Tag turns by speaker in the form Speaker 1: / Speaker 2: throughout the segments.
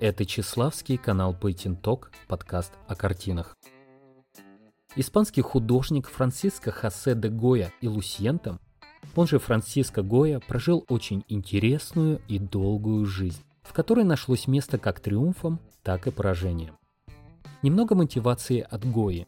Speaker 1: Это Чеславский канал Пейтинток, подкаст о картинах. Испанский художник Франциско Хосе де Гоя и Лусьентом, он же Франциско Гоя, прожил очень интересную и долгую жизнь, в которой нашлось место как триумфам, так и поражениям. Немного мотивации от Гои.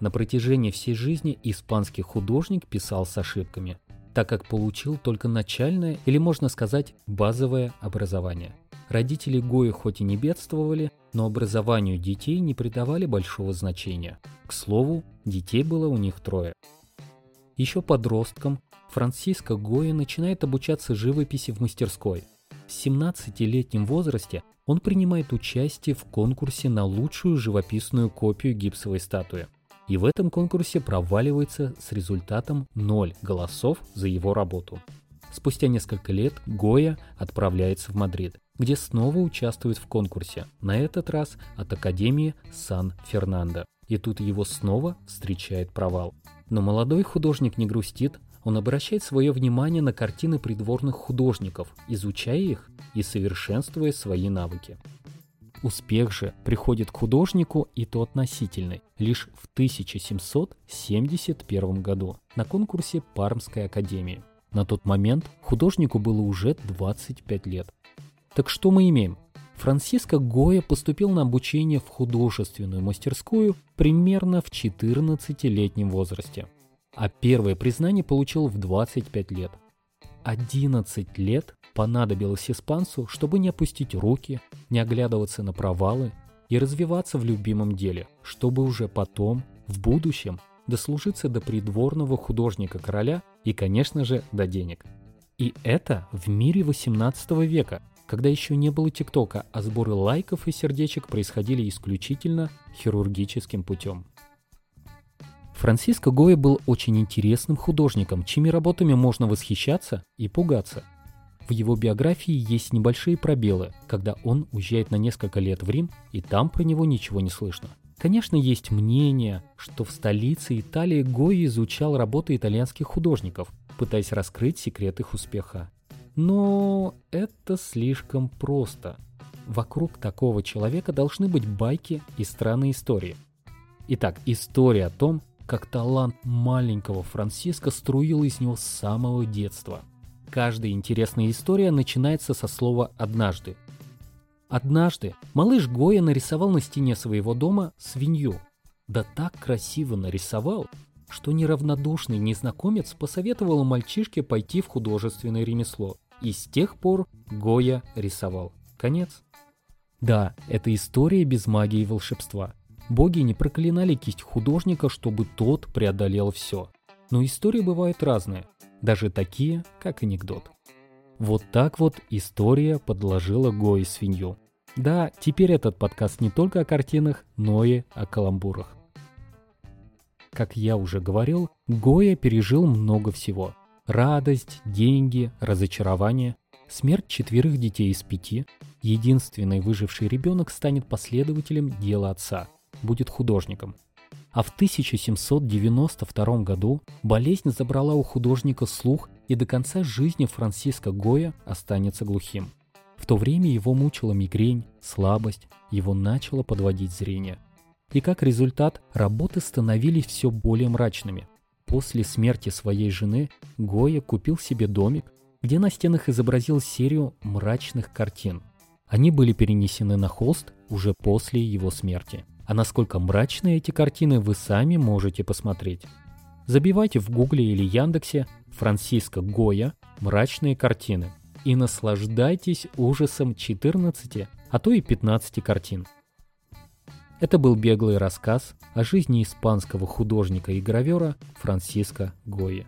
Speaker 1: На протяжении всей жизни испанский художник писал с ошибками, так как получил только начальное или, можно сказать, базовое образование – Родители Гои хоть и не бедствовали, но образованию детей не придавали большого значения. К слову, детей было у них трое. Еще подростком Франциско Гоя начинает обучаться живописи в мастерской. В 17-летнем возрасте он принимает участие в конкурсе на лучшую живописную копию гипсовой статуи. И в этом конкурсе проваливается с результатом 0 голосов за его работу. Спустя несколько лет Гоя отправляется в Мадрид, где снова участвует в конкурсе, на этот раз от Академии Сан-Фернандо. И тут его снова встречает провал. Но молодой художник не грустит, он обращает свое внимание на картины придворных художников, изучая их и совершенствуя свои навыки. Успех же приходит к художнику и то относительный, лишь в 1771 году на конкурсе Пармской академии. На тот момент художнику было уже 25 лет. Так что мы имеем? Франциско Гоя поступил на обучение в художественную мастерскую примерно в 14-летнем возрасте, а первое признание получил в 25 лет. 11 лет понадобилось испанцу, чтобы не опустить руки, не оглядываться на провалы и развиваться в любимом деле, чтобы уже потом, в будущем, дослужиться до придворного художника короля и, конечно же, до денег. И это в мире 18 века – когда еще не было ТикТока, а сборы лайков и сердечек происходили исключительно хирургическим путем. Франциско Гоя был очень интересным художником, чьими работами можно восхищаться и пугаться. В его биографии есть небольшие пробелы, когда он уезжает на несколько лет в Рим, и там про него ничего не слышно. Конечно, есть мнение, что в столице Италии Гоя изучал работы итальянских художников, пытаясь раскрыть секрет их успеха. Но это слишком просто. Вокруг такого человека должны быть байки и странные истории. Итак, история о том, как талант маленького Франциска струил из него с самого детства. Каждая интересная история начинается со слова «однажды». Однажды малыш Гоя нарисовал на стене своего дома свинью. Да так красиво нарисовал, что неравнодушный незнакомец посоветовал мальчишке пойти в художественное ремесло. И с тех пор Гоя рисовал. Конец. Да, это история без магии и волшебства. Боги не проклинали кисть художника, чтобы тот преодолел все. Но истории бывают разные, даже такие, как анекдот. Вот так вот история подложила Гои свинью. Да, теперь этот подкаст не только о картинах, но и о каламбурах. Как я уже говорил, Гоя пережил много всего – Радость, деньги, разочарование, смерть четверых детей из пяти. Единственный выживший ребенок станет последователем дела отца, будет художником. А в 1792 году болезнь забрала у художника слух, и до конца жизни Франциско Гоя останется глухим. В то время его мучила мигрень, слабость, его начало подводить зрение. И как результат, работы становились все более мрачными – После смерти своей жены Гоя купил себе домик, где на стенах изобразил серию мрачных картин. Они были перенесены на холст уже после его смерти. А насколько мрачные эти картины вы сами можете посмотреть. Забивайте в гугле или яндексе Франциско Гоя «Мрачные картины» и наслаждайтесь ужасом 14, а то и 15 картин. Это был беглый рассказ о жизни испанского художника и гравера Франциско Гои.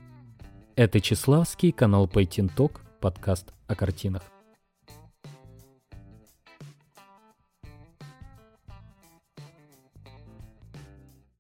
Speaker 1: Это Чеславский, канал Пейтинток, подкаст о картинах.